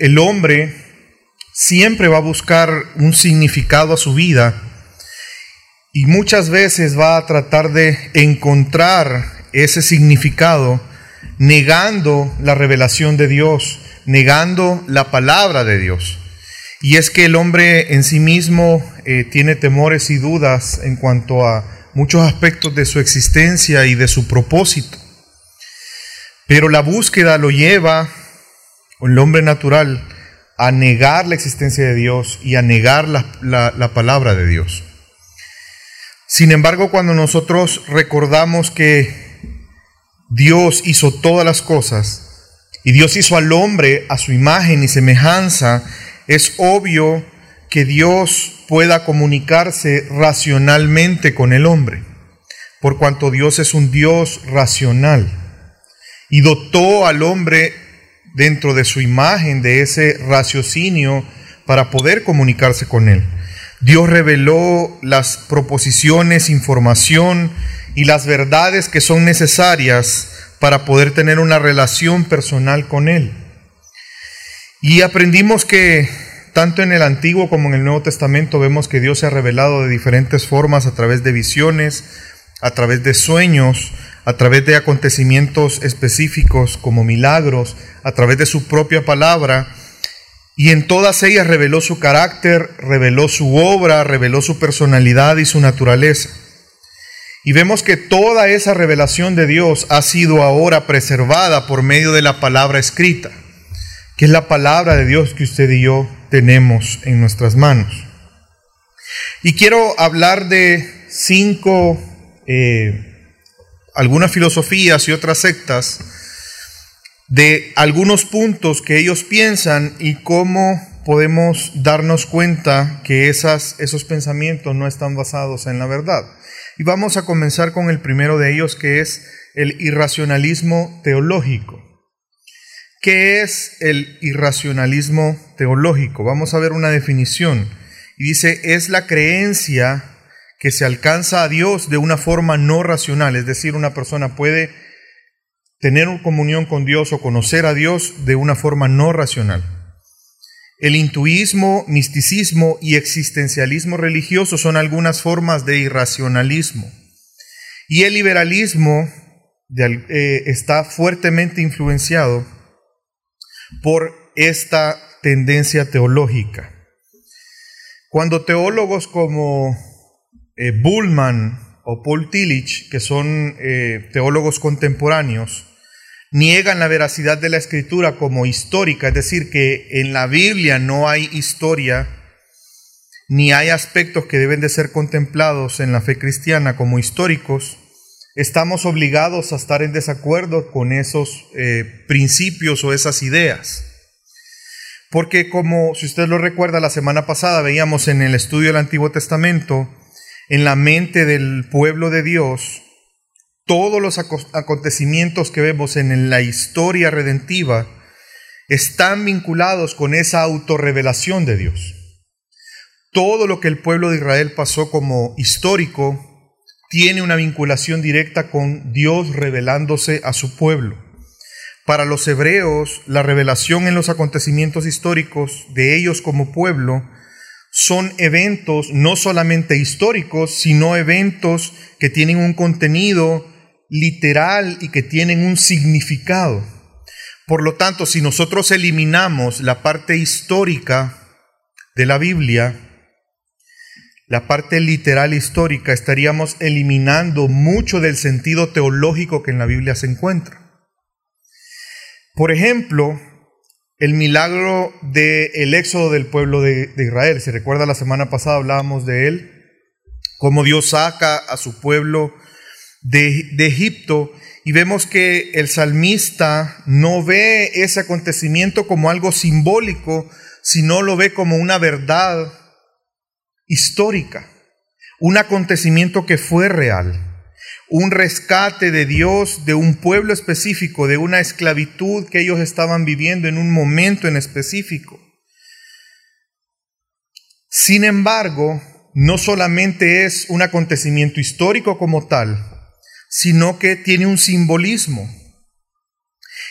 el hombre siempre va a buscar un significado a su vida y muchas veces va a tratar de encontrar ese significado negando la revelación de Dios, negando la palabra de Dios. Y es que el hombre en sí mismo eh, tiene temores y dudas en cuanto a muchos aspectos de su existencia y de su propósito. Pero la búsqueda lo lleva, el hombre natural, a negar la existencia de Dios y a negar la palabra de Dios. Sin embargo, cuando nosotros recordamos que Dios hizo todas las cosas y Dios hizo al hombre a su imagen y semejanza, es obvio que Dios pueda comunicarse racionalmente con el hombre, por cuanto Dios es un Dios racional y dotó al hombre dentro de su imagen de ese raciocinio para poder comunicarse con él. Dios reveló las proposiciones, información y las verdades que son necesarias para poder tener una relación personal con Él. Y aprendimos que tanto en el Antiguo como en el Nuevo Testamento vemos que Dios se ha revelado de diferentes formas a través de visiones, a través de sueños, a través de acontecimientos específicos como milagros, a través de su propia palabra y en todas ellas reveló su carácter, reveló su obra, reveló su personalidad y su naturaleza. Y vemos que toda esa revelación de Dios ha sido ahora preservada por medio de la palabra escrita, que es la palabra de Dios que usted y yo tenemos en nuestras manos. Y quiero hablar de cinco, eh, algunas filosofías y otras sectas de algunos puntos que ellos piensan y cómo podemos darnos cuenta que esas, esos pensamientos no están basados en la verdad. Y vamos a comenzar con el primero de ellos, que es el irracionalismo teológico. ¿Qué es el irracionalismo teológico? Vamos a ver una definición. Y dice, es la creencia que se alcanza a Dios de una forma no racional, es decir, una persona puede tener una comunión con Dios o conocer a Dios de una forma no racional. El intuismo, misticismo y existencialismo religioso son algunas formas de irracionalismo. Y el liberalismo eh, está fuertemente influenciado por esta tendencia teológica. Cuando teólogos como eh, Bullman o Paul Tillich, que son eh, teólogos contemporáneos, niegan la veracidad de la escritura como histórica, es decir, que en la Biblia no hay historia ni hay aspectos que deben de ser contemplados en la fe cristiana como históricos, estamos obligados a estar en desacuerdo con esos eh, principios o esas ideas. Porque como, si usted lo recuerda, la semana pasada veíamos en el estudio del Antiguo Testamento, en la mente del pueblo de Dios, todos los acontecimientos que vemos en la historia redentiva están vinculados con esa autorrevelación de Dios. Todo lo que el pueblo de Israel pasó como histórico tiene una vinculación directa con Dios revelándose a su pueblo. Para los hebreos, la revelación en los acontecimientos históricos de ellos como pueblo son eventos no solamente históricos, sino eventos que tienen un contenido literal y que tienen un significado. Por lo tanto, si nosotros eliminamos la parte histórica de la Biblia, la parte literal histórica, estaríamos eliminando mucho del sentido teológico que en la Biblia se encuentra. Por ejemplo, el milagro del éxodo del pueblo de, de Israel. Si recuerda, la semana pasada hablábamos de él, cómo Dios saca a su pueblo de, Egipto y vemos que el salmista no ve ese acontecimiento como algo simbólico, sino lo ve como una verdad histórica, un acontecimiento que fue real, un rescate de Dios de un pueblo específico, de una esclavitud que ellos estaban viviendo en un momento en específico. Sin embargo, no solamente es un acontecimiento histórico como tal, sino que tiene un simbolismo.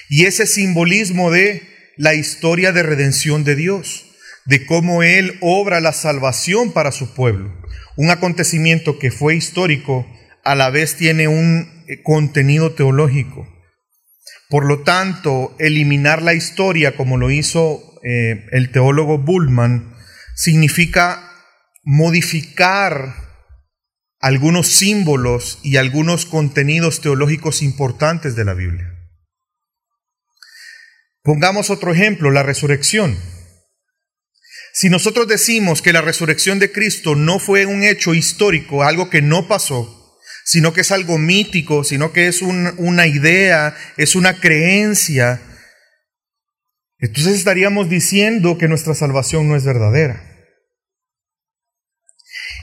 Y ese simbolismo de la historia de redención de Dios, de cómo Él obra la salvación para su pueblo. Un acontecimiento que fue histórico, a la vez tiene un eh, contenido teológico. Por lo tanto, eliminar la historia, como lo hizo eh, el teólogo Bullman, significa modificar algunos símbolos y algunos contenidos teológicos importantes de la Biblia. Pongamos otro ejemplo, la resurrección. Si nosotros decimos que la resurrección de Cristo no fue un hecho histórico, algo que no pasó, sino que es algo mítico, sino que es una idea, es una creencia, entonces estaríamos diciendo que nuestra salvación no es verdadera.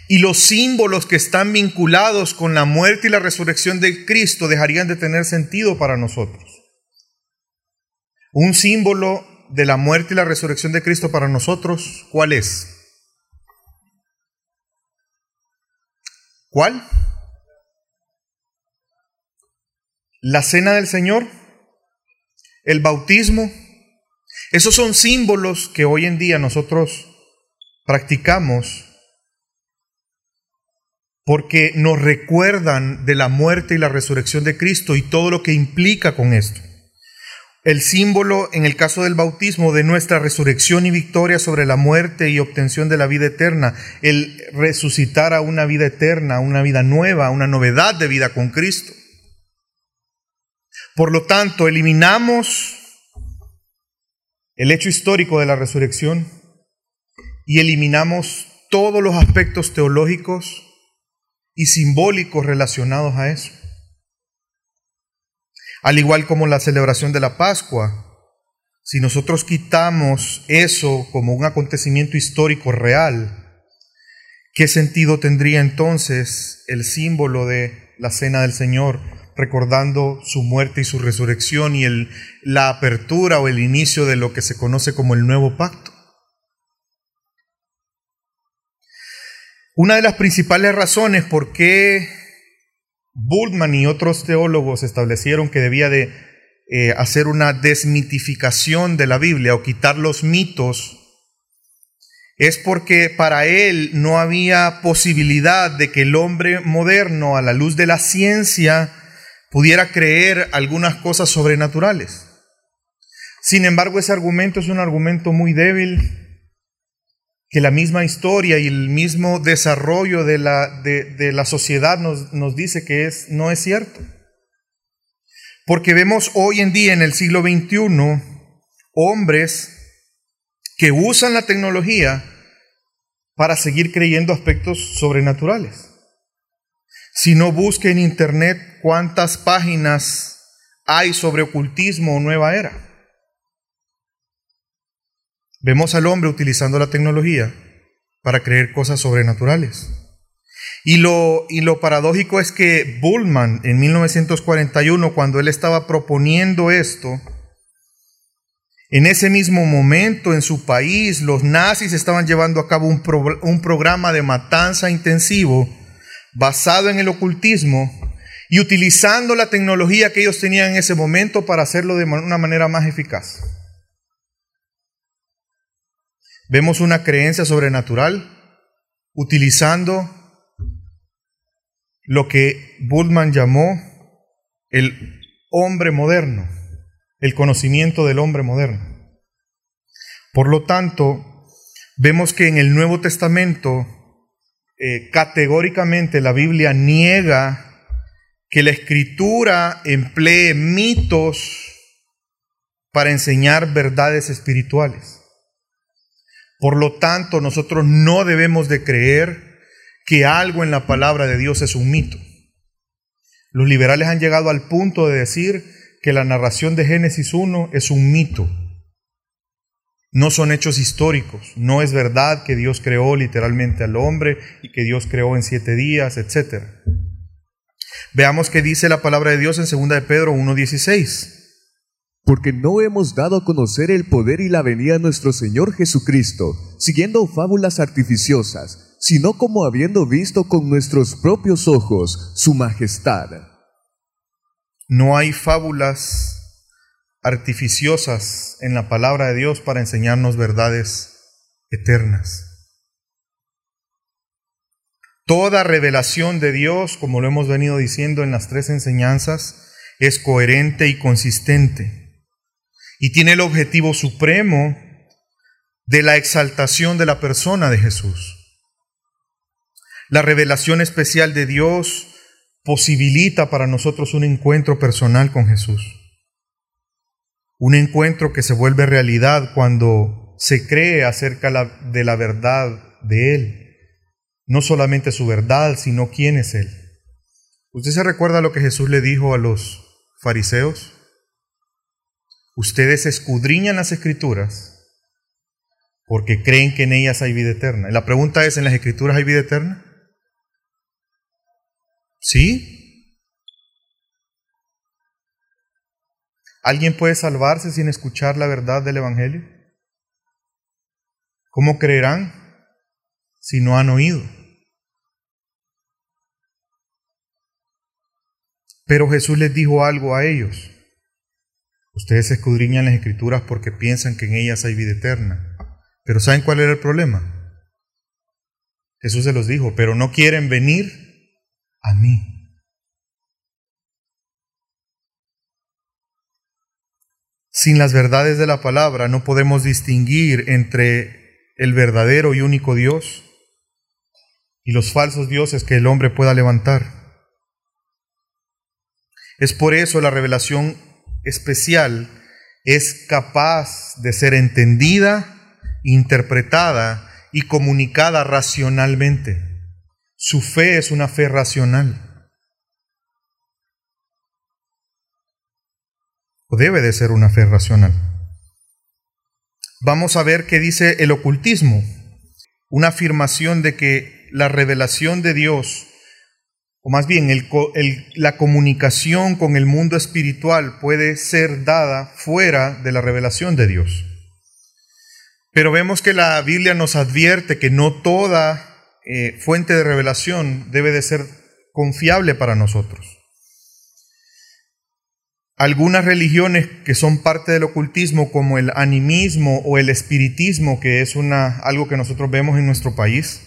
Y los símbolos que están vinculados con la muerte y la resurrección de Cristo dejarían de tener sentido para nosotros. Un símbolo de la muerte y la resurrección de Cristo para nosotros, ¿cuál es? ¿Cuál? La cena del Señor, el bautismo. Esos son símbolos que hoy en día nosotros practicamos porque nos recuerdan de la muerte y la resurrección de Cristo y todo lo que implica con esto. El símbolo, en el caso del bautismo, de nuestra resurrección y victoria sobre la muerte y obtención de la vida eterna, el resucitar a una vida eterna, una vida nueva, una novedad de vida con Cristo. Por lo tanto, eliminamos el hecho histórico de la resurrección y eliminamos todos los aspectos teológicos y simbólicos relacionados a eso. Al igual como la celebración de la Pascua, si nosotros quitamos eso como un acontecimiento histórico real, ¿qué sentido tendría entonces el símbolo de la cena del Señor, recordando su muerte y su resurrección y el, la apertura o el inicio de lo que se conoce como el nuevo pacto? Una de las principales razones por qué Bultmann y otros teólogos establecieron que debía de eh, hacer una desmitificación de la Biblia o quitar los mitos es porque para él no había posibilidad de que el hombre moderno, a la luz de la ciencia, pudiera creer algunas cosas sobrenaturales. Sin embargo, ese argumento es un argumento muy débil que la misma historia y el mismo desarrollo de la, de, la sociedad nos, nos, dice que es, no es cierto. Porque vemos hoy en día en el siglo XXI hombres que usan la tecnología para seguir creyendo aspectos sobrenaturales. Si no busque en internet cuántas páginas hay sobre ocultismo o nueva era. Vemos al hombre utilizando la tecnología para creer cosas sobrenaturales. Y lo, y lo paradójico es que Bullman en 1941, cuando él estaba proponiendo esto, en ese mismo momento en su país los nazis estaban llevando a cabo un, un programa de matanza intensivo basado en el ocultismo y utilizando la tecnología que ellos tenían en ese momento para hacerlo de una manera más eficaz. Vemos una creencia sobrenatural utilizando lo que Bullman llamó el hombre moderno, el conocimiento del hombre moderno. Por lo tanto, vemos que en el Nuevo Testamento eh, categóricamente la Biblia niega que la escritura emplee mitos para enseñar verdades espirituales. Por lo tanto, nosotros no debemos de creer que algo en la palabra de Dios es un mito. Los liberales han llegado al punto de decir que la narración de Génesis 1 es un mito. No son hechos históricos. No es verdad que Dios creó literalmente al hombre y que Dios creó en siete días, etc. Veamos qué dice la palabra de Dios en 2 de Pedro 1.16 porque no hemos dado a conocer el poder y la venida de nuestro Señor Jesucristo, siguiendo fábulas artificiosas, sino como habiendo visto con nuestros propios ojos su majestad. No hay fábulas artificiosas en la palabra de Dios para enseñarnos verdades eternas. Toda revelación de Dios, como lo hemos venido diciendo en las tres enseñanzas, es coherente y consistente y tiene el objetivo supremo de la exaltación de la persona de Jesús. La revelación especial de Dios posibilita para nosotros un encuentro personal con Jesús. Un encuentro que se vuelve realidad cuando se cree acerca de la verdad de Él. No solamente su verdad, sino quién es Él. ¿Usted se recuerda lo que Jesús le dijo a los fariseos? Ustedes escudriñan las escrituras porque creen que en ellas hay vida eterna. Y la pregunta es, ¿en las escrituras hay vida eterna? ¿Sí? ¿Alguien puede salvarse sin escuchar la verdad del Evangelio? ¿Cómo creerán si no han oído? Pero Jesús les dijo algo a ellos. Ustedes escudriñan las escrituras porque piensan que en ellas hay vida eterna. Pero ¿saben cuál era el problema? Jesús se los dijo, pero no quieren venir a mí. Sin las verdades de la palabra no podemos distinguir entre el verdadero y único Dios y los falsos dioses que el hombre pueda levantar. Es por eso la revelación especial es capaz de ser entendida interpretada y comunicada racionalmente. Su fe es una fe racional. O debe de ser una fe racional. Vamos a ver qué dice el ocultismo. Una afirmación de que la revelación de Dios, o más bien la comunicación con el mundo espiritual puede ser dada fuera de la revelación de Dios. Pero vemos que la Biblia nos advierte que no toda eh, fuente de revelación debe de ser confiable para nosotros. Algunas religiones que son parte del ocultismo, como el animismo o el espiritismo, que es una, algo que nosotros vemos en nuestro país,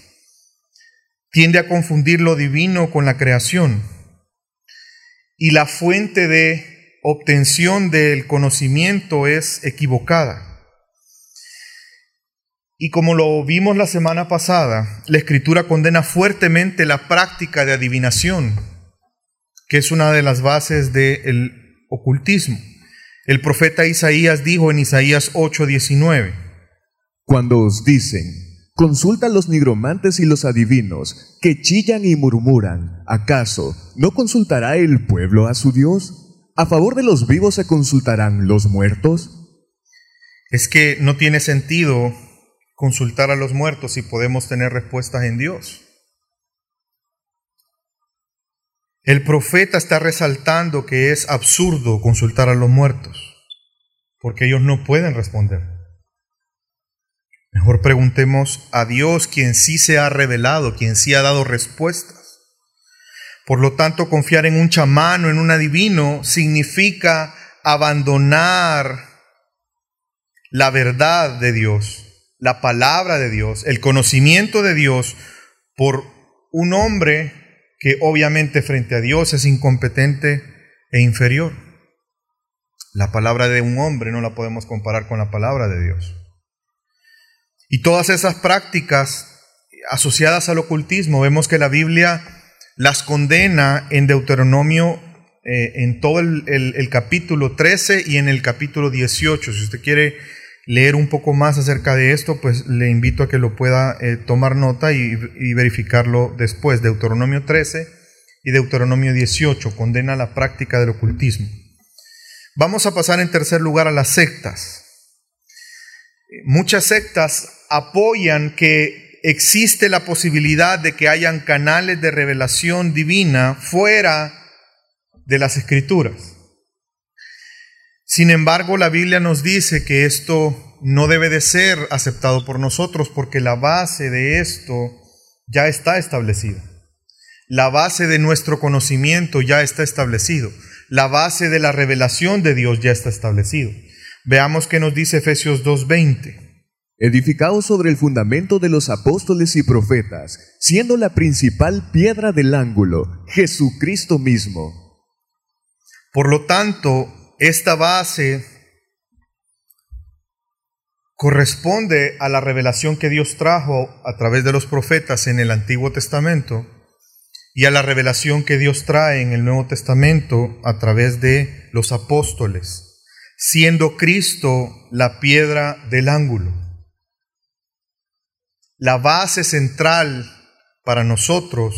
tiende a confundir lo divino con la creación. Y la fuente de obtención del conocimiento es equivocada. Y como lo vimos la semana pasada, la escritura condena fuertemente la práctica de adivinación, que es una de las bases del ocultismo. El profeta Isaías dijo en Isaías 8:19, Cuando os dicen, consulta a los nigromantes y los adivinos, que chillan y murmuran, ¿acaso no consultará el pueblo a su Dios? ¿A favor de los vivos se consultarán los muertos? Es que no tiene sentido consultar a los muertos y podemos tener respuestas en Dios. El profeta está resaltando que es absurdo consultar a los muertos, porque ellos no pueden responder. Mejor preguntemos a Dios, quien sí se ha revelado, quien sí ha dado respuestas. Por lo tanto, confiar en un chamán o en un adivino significa abandonar la verdad de Dios la palabra de Dios, el conocimiento de Dios por un hombre que obviamente frente a Dios es incompetente e inferior. La palabra de un hombre no la podemos comparar con la palabra de Dios. Y todas esas prácticas asociadas al ocultismo, vemos que la Biblia las condena en Deuteronomio eh, en todo el, capítulo 13 y en el capítulo 18. Si usted quiere leer un poco más acerca de esto, pues le invito a que lo pueda eh, tomar nota y, y, verificarlo después. Deuteronomio 13 y Deuteronomio 18 condena la práctica del ocultismo. Vamos a pasar en tercer lugar a las sectas. Muchas sectas apoyan que existe la posibilidad de que hayan canales de revelación divina fuera de las escrituras. Sin embargo, la Biblia nos dice que esto no debe de ser aceptado por nosotros porque la base de esto ya está establecida. La base de nuestro conocimiento ya está establecido. la base de la revelación de Dios ya está establecido. Veamos qué nos dice Efesios 2.20. Edificados sobre el fundamento de los apóstoles y profetas, siendo la principal piedra del ángulo, Jesucristo mismo. Por lo tanto, esta base corresponde a la revelación que Dios trajo a través de los profetas en el Antiguo Testamento y a la revelación que Dios trae en el Nuevo Testamento a través de los apóstoles, siendo Cristo la piedra del ángulo. La base central para nosotros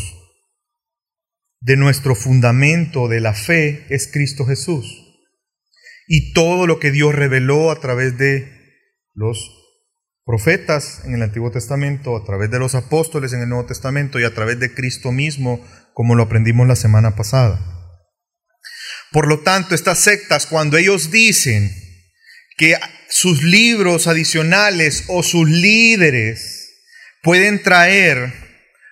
de nuestro fundamento de la fe es Cristo Jesús. Y todo lo que Dios reveló a través de los profetas en el Antiguo Testamento, a través de los apóstoles en el Nuevo Testamento y a través de Cristo mismo, como lo aprendimos la semana pasada. Por lo tanto, estas sectas, cuando ellos dicen que sus libros adicionales o sus líderes pueden traer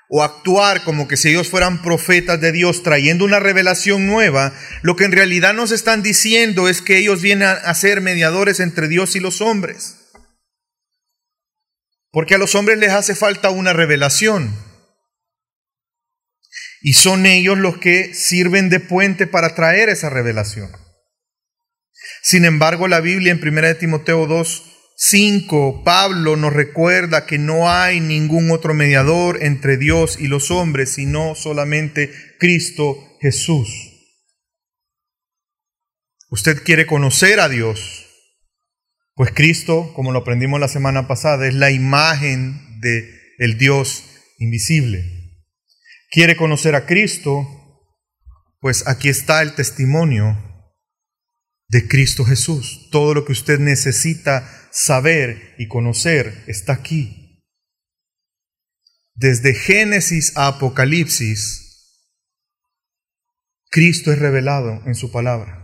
o actuar como que si ellos fueran profetas de Dios trayendo una revelación nueva, lo que en realidad nos están diciendo es que ellos vienen a ser mediadores entre Dios y los hombres. Porque a los hombres les hace falta una revelación. Y son ellos los que sirven de puente para traer esa revelación. Sin embargo, la Biblia en 1 Timoteo 2, 5, Pablo nos recuerda que no hay ningún otro mediador entre Dios y los hombres, sino solamente Cristo Jesús. Usted quiere conocer a Dios, pues Cristo, como lo aprendimos la semana pasada, es la imagen de el Dios invisible. ¿Quiere conocer a Cristo? Pues aquí está el testimonio de Cristo Jesús. Todo lo que usted necesita saber y conocer está aquí. Desde Génesis a Apocalipsis, Cristo es revelado en su palabra.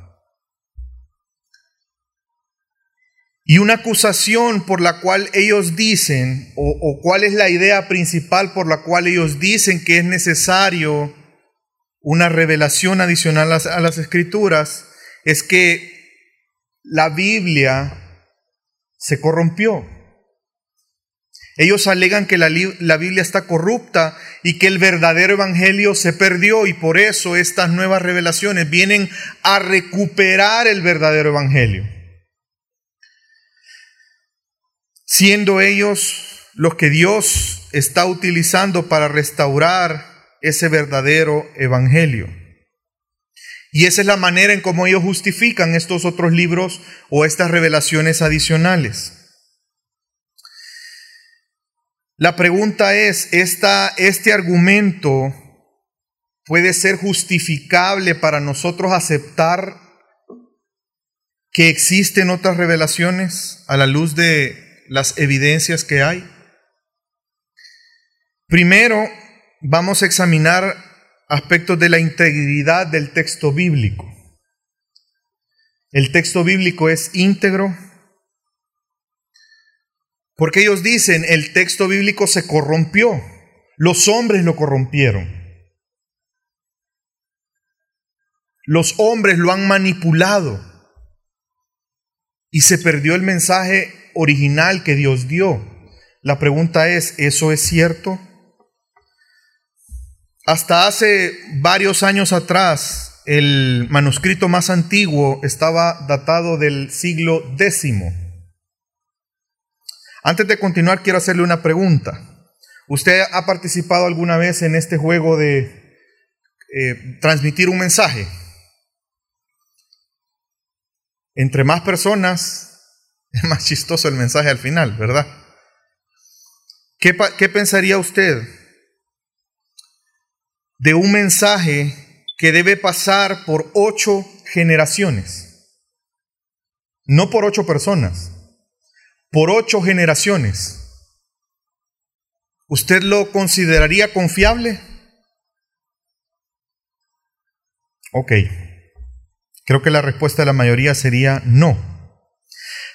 Y una acusación por la cual ellos dicen, o, cuál es la idea principal por la cual ellos dicen que es necesario una revelación adicional a, las escrituras, es que la Biblia se corrompió. Ellos alegan que la, la, Biblia está corrupta y que el verdadero evangelio se perdió y por eso estas nuevas revelaciones vienen a recuperar el verdadero evangelio siendo ellos los que Dios está utilizando para restaurar ese verdadero evangelio. Y esa es la manera en cómo ellos justifican estos otros libros o estas revelaciones adicionales. La pregunta es, ¿esta, ¿este argumento puede ser justificable para nosotros aceptar que existen otras revelaciones a la luz de las evidencias que hay. Primero, vamos a examinar aspectos de la integridad del texto bíblico. El texto bíblico es íntegro porque ellos dicen el texto bíblico se corrompió, los hombres lo corrompieron. Los hombres lo han manipulado y se perdió el mensaje original que Dios dio. La pregunta es, ¿eso es cierto? Hasta hace varios años atrás, el manuscrito más antiguo estaba datado del siglo X. Antes de continuar, quiero hacerle una pregunta. ¿Usted ha participado alguna vez en este juego de eh, transmitir un mensaje? Entre más personas, es más chistoso el mensaje al final, ¿verdad? ¿Qué, ¿Qué, pensaría usted de un mensaje que debe pasar por ocho generaciones? No por ocho personas, por ocho generaciones. ¿Usted lo consideraría confiable? Ok. Creo que la respuesta de la mayoría sería no.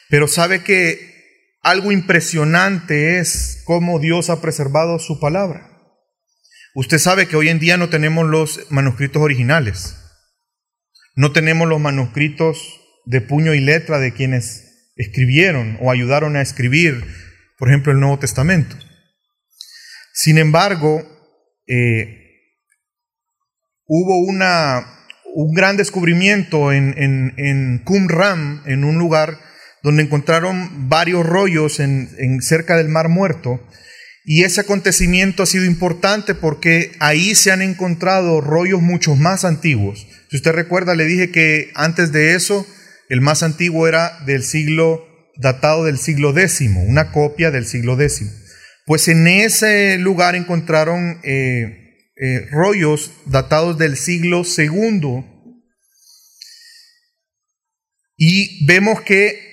Pero sabe que algo impresionante es cómo Dios ha preservado su palabra. Usted sabe que hoy en día no tenemos los manuscritos originales. No tenemos los manuscritos de puño y letra de quienes escribieron o ayudaron a escribir, por ejemplo, el Nuevo Testamento. Sin embargo, eh, hubo una, un gran descubrimiento en, en, en Qumran, en un lugar donde encontraron varios rollos en, cerca del Mar Muerto. Y ese acontecimiento ha sido importante porque ahí se han encontrado rollos mucho más antiguos. Si usted recuerda, le dije que antes de eso, el más antiguo era del siglo, datado del siglo X, una copia del siglo X. Pues en ese lugar encontraron eh, eh, rollos datados del siglo II. Y vemos que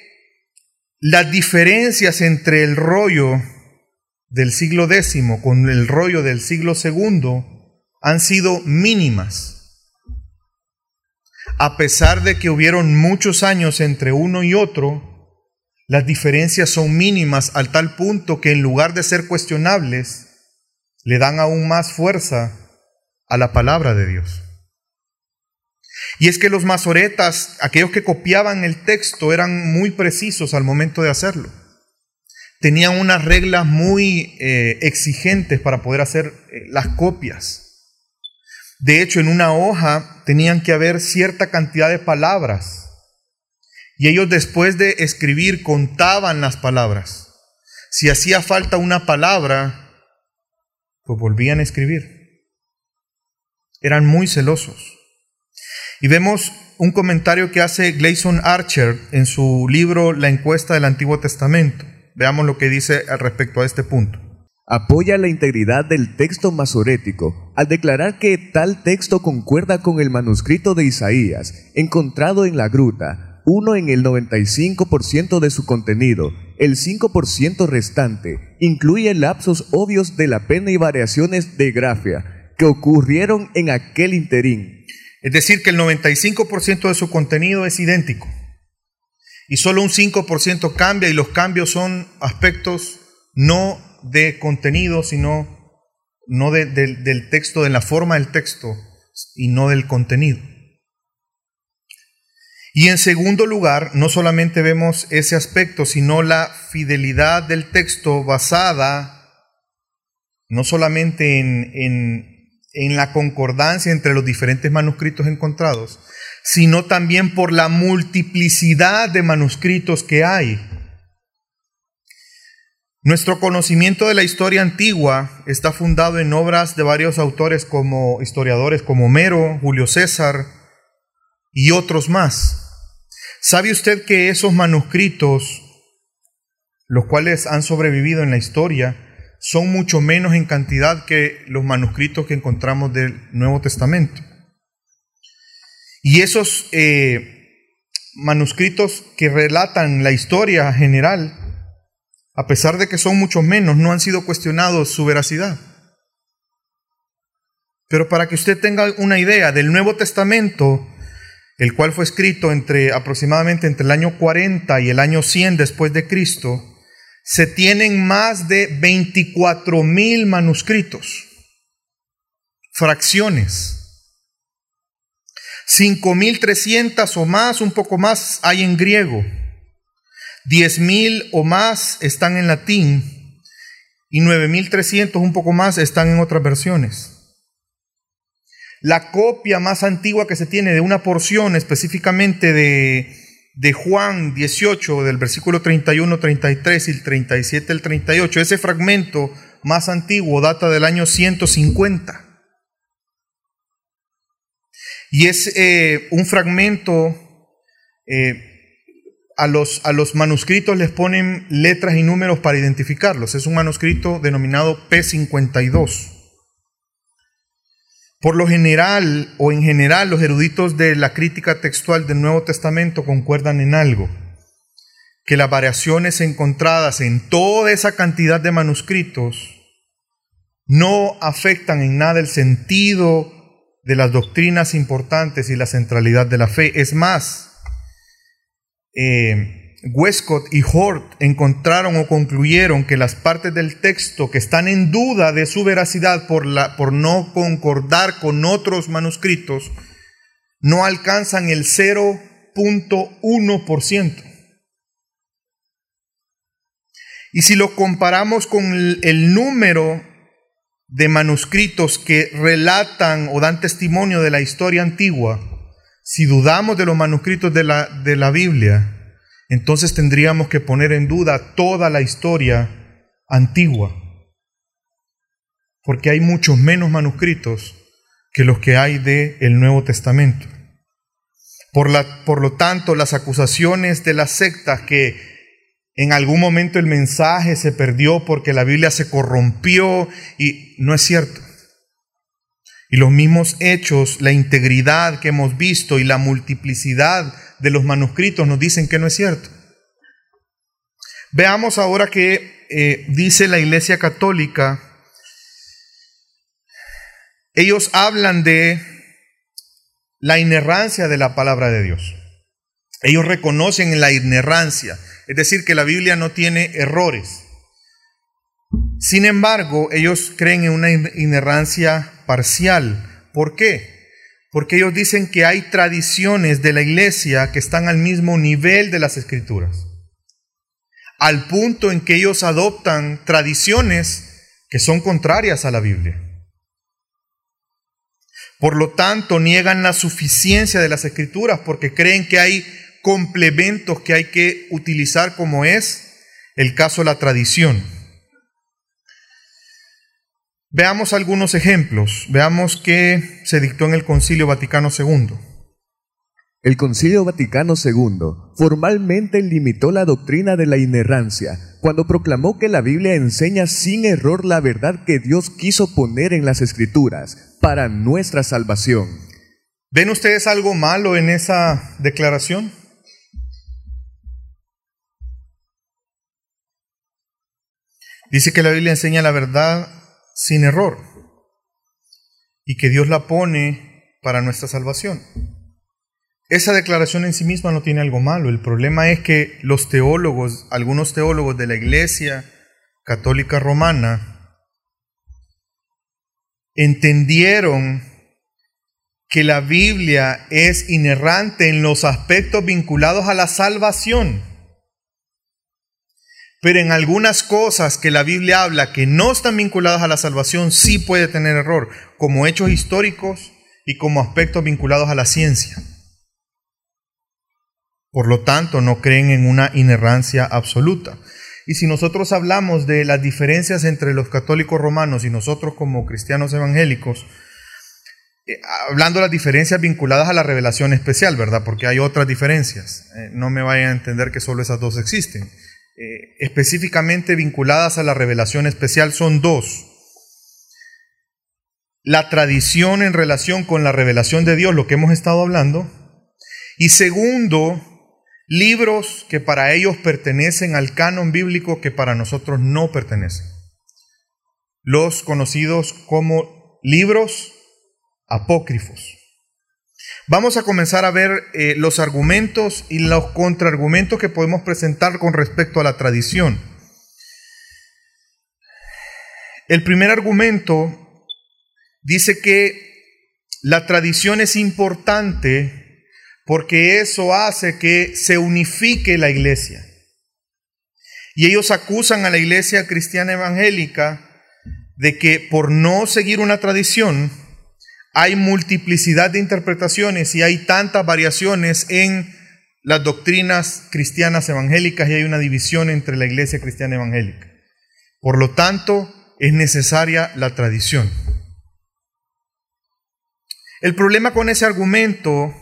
las diferencias entre el rollo del siglo X con el rollo del siglo II han sido mínimas. A pesar de que hubieron muchos años entre uno y otro, las diferencias son mínimas al tal punto que en lugar de ser cuestionables, le dan aún más fuerza a la palabra de Dios. Y es que los masoretas, aquellos que copiaban el texto, eran muy precisos al momento de hacerlo. Tenían unas reglas muy eh, exigentes para poder hacer eh, las copias. De hecho, en una hoja tenían que haber cierta cantidad de palabras. Y ellos después de escribir contaban las palabras. Si hacía falta una palabra, pues volvían a escribir. Eran muy celosos. Y vemos un comentario que hace Gleason Archer en su libro La encuesta del Antiguo Testamento. Veamos lo que dice al respecto a este punto. Apoya la integridad del texto masorético al declarar que tal texto concuerda con el manuscrito de Isaías, encontrado en la gruta, uno en el 95% de su contenido, el 5% restante incluye lapsos obvios de la pena y variaciones de grafia que ocurrieron en aquel interín es decir, que el 95% de su contenido es idéntico. Y solo un 5% cambia y los cambios son aspectos no de contenido, sino no del texto, de la forma del texto y no del contenido. Y en segundo lugar, no solamente vemos ese aspecto, sino la fidelidad del texto basada no solamente en en la concordancia entre los diferentes manuscritos encontrados, sino también por la multiplicidad de manuscritos que hay. Nuestro conocimiento de la historia antigua está fundado en obras de varios autores como historiadores como Homero, Julio César y otros más. ¿Sabe usted que esos manuscritos, los cuales han sobrevivido en la historia, son mucho menos en cantidad que los manuscritos que encontramos del Nuevo Testamento. Y esos eh, manuscritos que relatan la historia general, a pesar de que son mucho menos, no han sido cuestionados su veracidad. Pero para que usted tenga una idea del Nuevo Testamento, el cual fue escrito entre aproximadamente entre el año 40 y el año 100 después de Cristo, se tienen más de 24 mil manuscritos, fracciones. 5.300 o más, un poco más, hay en griego. 10.000 o más están en latín. Y 9.300, un poco más, están en otras versiones. La copia más antigua que se tiene de una porción específicamente de de Juan 18, del versículo 31, 33 y el 37, el 38. Ese fragmento más antiguo data del año 150. Y es eh, un fragmento, eh, a, los, a los manuscritos les ponen letras y números para identificarlos. Es un manuscrito denominado P52. Por lo general, o en general, los eruditos de la crítica textual del Nuevo Testamento concuerdan en algo, que las variaciones encontradas en toda esa cantidad de manuscritos no afectan en nada el sentido de las doctrinas importantes y la centralidad de la fe. Es más, eh, Westcott y Hort encontraron o concluyeron que las partes del texto que están en duda de su veracidad por, la, por no concordar con otros manuscritos, no alcanzan el 0.1%. Y si lo comparamos con el, número de manuscritos que relatan o dan testimonio de la historia antigua, si dudamos de los manuscritos de la, de la Biblia, entonces tendríamos que poner en duda toda la historia antigua, porque hay muchos menos manuscritos que los que hay del el Nuevo Testamento. Por, la, por lo tanto, las acusaciones de las sectas que en algún momento el mensaje se perdió porque la Biblia se corrompió y no es cierto. Y los mismos hechos, la integridad que hemos visto y la multiplicidad de los manuscritos nos dicen que no es cierto. Veamos ahora que eh, dice la Iglesia Católica. Ellos hablan de la inerrancia de la palabra de Dios. Ellos reconocen la inerrancia, es decir, que la Biblia no tiene errores. Sin embargo, ellos creen en una inerrancia parcial. ¿Por qué? Porque ellos dicen que hay tradiciones de la iglesia que están al mismo nivel de las escrituras. Al punto en que ellos adoptan tradiciones que son contrarias a la Biblia. Por lo tanto, niegan la suficiencia de las escrituras porque creen que hay complementos que hay que utilizar como es el caso de la tradición. Veamos algunos ejemplos. Veamos qué se dictó en el Concilio Vaticano II. El Concilio Vaticano II formalmente limitó la doctrina de la inerrancia cuando proclamó que la Biblia enseña sin error la verdad que Dios quiso poner en las Escrituras para nuestra salvación. ¿Ven ustedes algo malo en esa declaración? Dice que la Biblia enseña la verdad sin error y que Dios la pone para nuestra salvación. Esa declaración en sí misma no tiene algo malo. El problema es que los teólogos, algunos teólogos de la Iglesia Católica Romana, entendieron que la Biblia es inerrante en los aspectos vinculados a la salvación pero en algunas cosas que la Biblia habla que no están vinculadas a la salvación, sí puede tener error, como hechos históricos y como aspectos vinculados a la ciencia. Por lo tanto, no creen en una inerrancia absoluta. Y si nosotros hablamos de las diferencias entre los católicos romanos y nosotros como cristianos evangélicos, eh, hablando de las diferencias vinculadas a la revelación especial, ¿verdad? Porque hay otras diferencias. Eh, no me vayan a entender que solo esas dos existen. Eh, específicamente vinculadas a la revelación especial son dos. La tradición en relación con la revelación de Dios, lo que hemos estado hablando. Y segundo, libros que para ellos pertenecen al canon bíblico que para nosotros no pertenecen. Los conocidos como libros apócrifos. Vamos a comenzar a ver eh, los argumentos y los contraargumentos que podemos presentar con respecto a la tradición. El primer argumento dice que la tradición es importante porque eso hace que se unifique la iglesia. Y ellos acusan a la iglesia cristiana evangélica de que por no seguir una tradición, hay multiplicidad de interpretaciones y hay tantas variaciones en las doctrinas cristianas evangélicas y hay una división entre la iglesia cristiana evangélica. Por lo tanto, es necesaria la tradición. El problema con ese argumento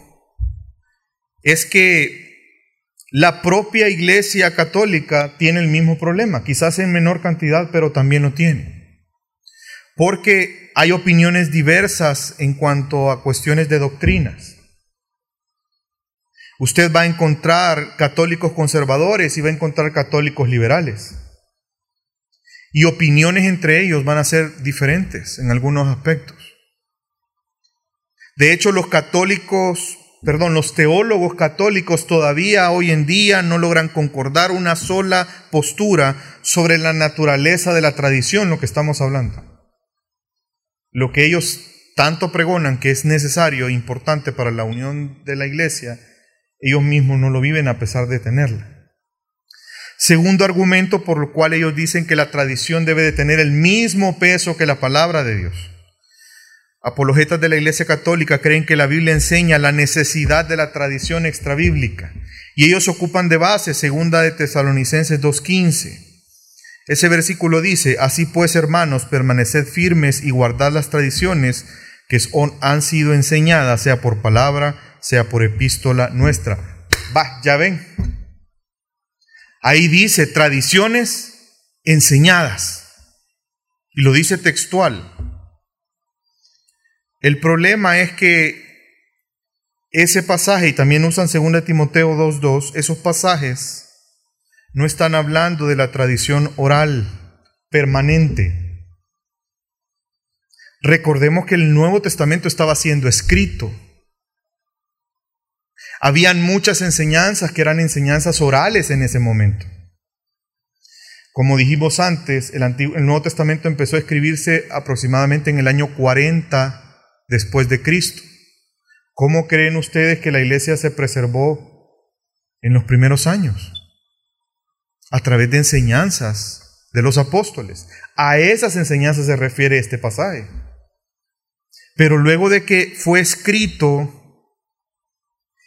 es que la propia iglesia católica tiene el mismo problema, quizás en menor cantidad, pero también lo tiene. Porque hay opiniones diversas en cuanto a cuestiones de doctrinas. Usted va a encontrar católicos conservadores y va a encontrar católicos liberales. Y opiniones entre ellos van a ser diferentes en algunos aspectos. De hecho, los católicos, perdón, los teólogos católicos todavía hoy en día no logran concordar una sola postura sobre la naturaleza de la tradición, lo que estamos hablando. Lo que ellos tanto pregonan que es necesario e importante para la unión de la iglesia, ellos mismos no lo viven a pesar de tenerla. Segundo argumento por el cual ellos dicen que la tradición debe de tener el mismo peso que la palabra de Dios. Apologetas de la Iglesia Católica creen que la Biblia enseña la necesidad de la tradición extrabíblica y ellos ocupan de base segunda de Tesalonicenses 2.15. Ese versículo dice, así pues hermanos, permaneced firmes y guardad las tradiciones que han sido enseñadas, sea por palabra, sea por epístola nuestra. Va, ya ven. Ahí dice tradiciones enseñadas. Y lo dice textual. El problema es que ese pasaje, y también usan 2 Timoteo 2.2, esos pasajes no están hablando de la tradición oral permanente. Recordemos que el Nuevo Testamento estaba siendo escrito. Habían muchas enseñanzas que eran enseñanzas orales en ese momento. Como dijimos antes, el, Nuevo Testamento empezó a escribirse aproximadamente en el año 40 después de Cristo. ¿Cómo creen ustedes que la iglesia se preservó en los primeros años? A través de enseñanzas de los apóstoles. A esas enseñanzas se refiere este pasaje. Pero luego de que fue escrito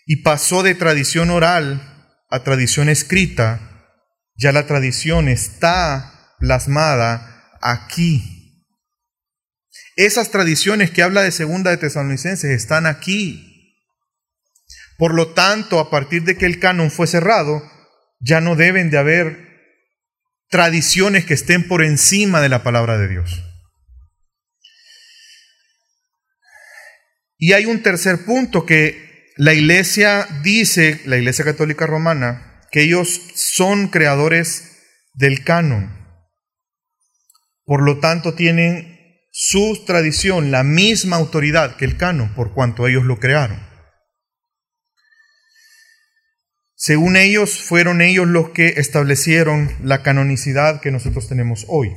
y pasó de tradición oral a tradición escrita, ya la tradición está plasmada aquí esas tradiciones que habla de segunda de Tesalonicenses están aquí. Por lo tanto, a partir de que el canon fue cerrado, ya no deben de haber tradiciones que estén por encima de la palabra de Dios. Y hay un tercer punto que la iglesia dice, la iglesia católica romana, que ellos son creadores del canon. Por lo tanto, tienen su tradición la misma autoridad que el canon, por cuanto ellos lo crearon. Según ellos, fueron ellos los que establecieron la canonicidad que nosotros tenemos hoy.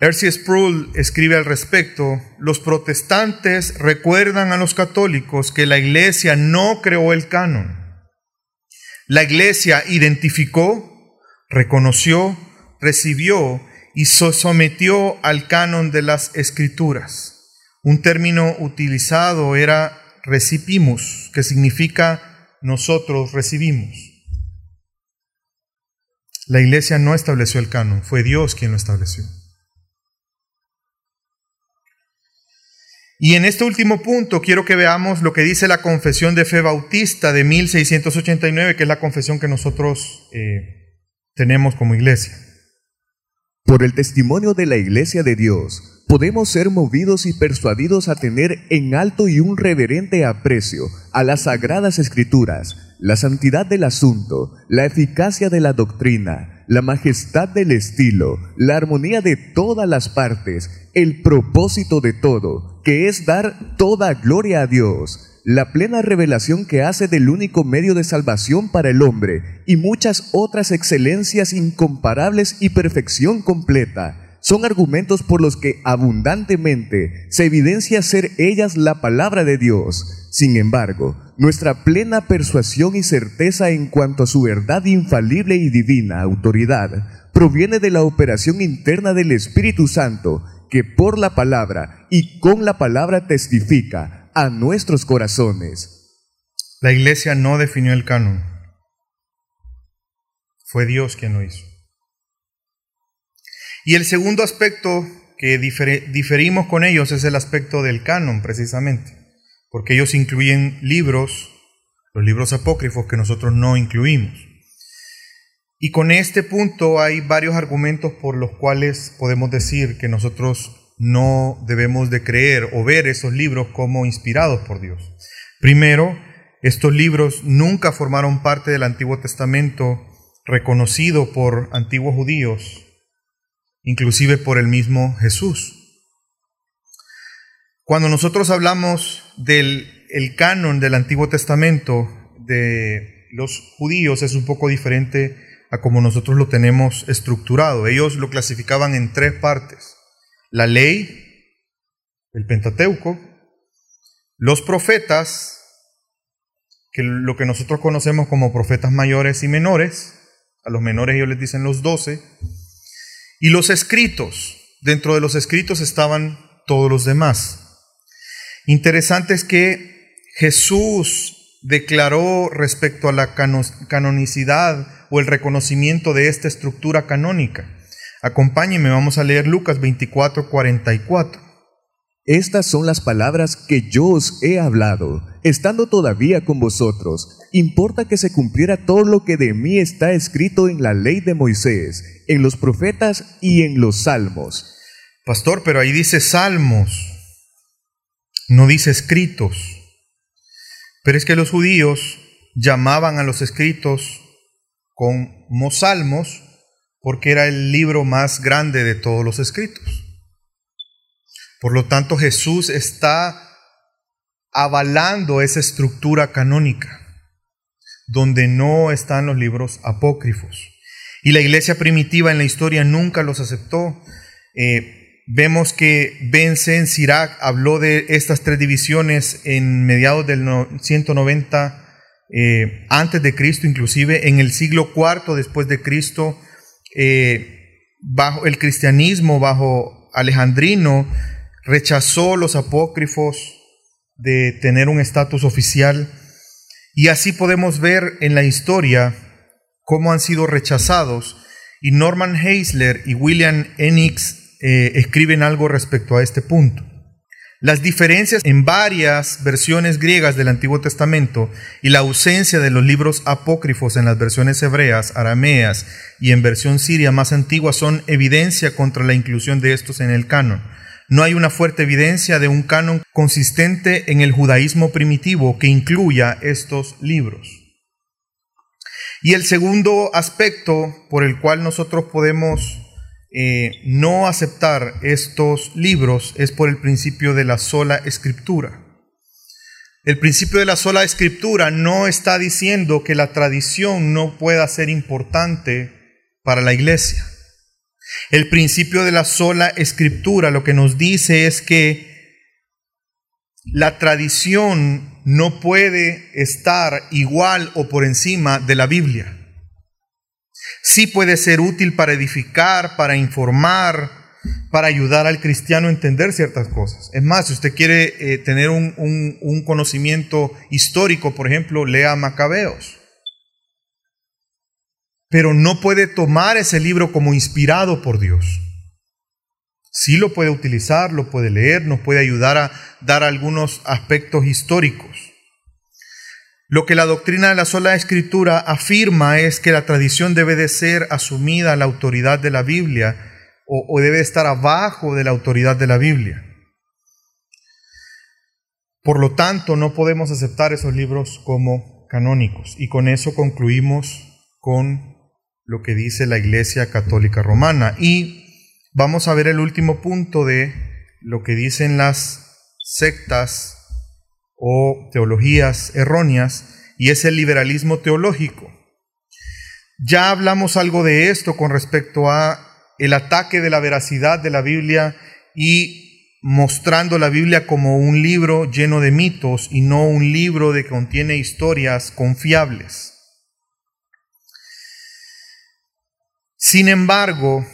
R.C. Sproul escribe al respecto, los protestantes recuerdan a los católicos que la iglesia no creó el canon. La iglesia identificó, reconoció, recibió y se sometió al canon de las escrituras. Un término utilizado era recipimos, que significa nosotros recibimos. La iglesia no estableció el canon, fue Dios quien lo estableció. Y en este último punto quiero que veamos lo que dice la confesión de fe bautista de 1689, que es la confesión que nosotros eh, tenemos como iglesia. Por el testimonio de la Iglesia de Dios, podemos ser movidos y persuadidos a tener en alto y un reverente aprecio a las sagradas escrituras, la santidad del asunto, la eficacia de la doctrina, la majestad del estilo, la armonía de todas las partes, el propósito de todo, que es dar toda gloria a Dios la plena revelación que hace del único medio de salvación para el hombre y muchas otras excelencias incomparables y perfección completa, son argumentos por los que abundantemente se evidencia ser ellas la palabra de Dios. Sin embargo, nuestra plena persuasión y certeza en cuanto a su verdad infalible y divina autoridad proviene de la operación interna del Espíritu Santo, que por la palabra y con la palabra testifica a nuestros corazones. La iglesia no definió el canon. Fue Dios quien lo hizo. Y el segundo aspecto que diferimos con ellos es el aspecto del canon, precisamente, porque ellos incluyen libros, los libros apócrifos que nosotros no incluimos. Y con este punto hay varios argumentos por los cuales podemos decir que nosotros no debemos de creer o ver esos libros como inspirados por Dios. Primero, estos libros nunca formaron parte del Antiguo Testamento reconocido por antiguos judíos, inclusive por el mismo Jesús. Cuando nosotros hablamos del el canon del Antiguo Testamento de los judíos es un poco diferente a como nosotros lo tenemos estructurado. Ellos lo clasificaban en tres partes la ley, el Pentateuco, los profetas, que lo que nosotros conocemos como profetas mayores y menores, a los menores ellos les dicen los doce, y los escritos. Dentro de los escritos estaban todos los demás. Interesante es que Jesús declaró respecto a la canonicidad o el reconocimiento de esta estructura canónica. Acompáñenme, vamos a leer Lucas 24, 44. Estas son las palabras que yo os he hablado, estando todavía con vosotros. Importa que se cumpliera todo lo que de mí está escrito en la ley de Moisés, en los profetas y en los salmos. Pastor, pero ahí dice salmos, no dice escritos. Pero es que los judíos llamaban a los escritos como salmos porque era el libro más grande de todos los escritos. Por lo tanto, Jesús está avalando esa estructura canónica, donde no están los libros apócrifos. Y la iglesia primitiva en la historia nunca los aceptó. Eh, vemos que Ben Sirac habló de estas tres divisiones en mediados del 190 eh, antes de Cristo, inclusive en el siglo IV después de Cristo, eh, bajo el cristianismo, bajo Alejandrino, rechazó los apócrifos de tener un estatus oficial y así podemos ver en la historia cómo han sido rechazados y Norman Heisler y William Enix eh, escriben algo respecto a este punto. Las diferencias en varias versiones griegas del Antiguo Testamento y la ausencia de los libros apócrifos en las versiones hebreas, arameas y en versión siria más antigua son evidencia contra la inclusión de estos en el canon. No hay una fuerte evidencia de un canon consistente en el judaísmo primitivo que incluya estos libros. Y el segundo aspecto por el cual nosotros podemos eh, no aceptar estos libros es por el principio de la sola escritura. El principio de la sola escritura no está diciendo que la tradición no pueda ser importante para la iglesia. El principio de la sola escritura lo que nos dice es que la tradición no puede estar igual o por encima de la Biblia. Sí puede ser útil para edificar, para informar, para ayudar al cristiano a entender ciertas cosas. Es más, si usted quiere eh, tener un, un conocimiento histórico, por ejemplo, lea Macabeos pero no puede tomar ese libro como inspirado por Dios. Sí lo puede utilizar, lo puede leer, nos puede ayudar a dar algunos aspectos históricos. Lo que la doctrina de la sola escritura afirma es que la tradición debe de ser asumida a la autoridad de la Biblia o, o debe estar abajo de la autoridad de la Biblia. Por lo tanto, no podemos aceptar esos libros como canónicos. Y con eso concluimos con lo que dice la Iglesia Católica Romana. Y vamos a ver el último punto de lo que dicen las sectas o teologías erróneas, y es el liberalismo teológico. Ya hablamos algo de esto con respecto a el ataque de la veracidad de la Biblia y mostrando la Biblia como un libro lleno de mitos y no un libro de que contiene historias confiables. Sin embargo,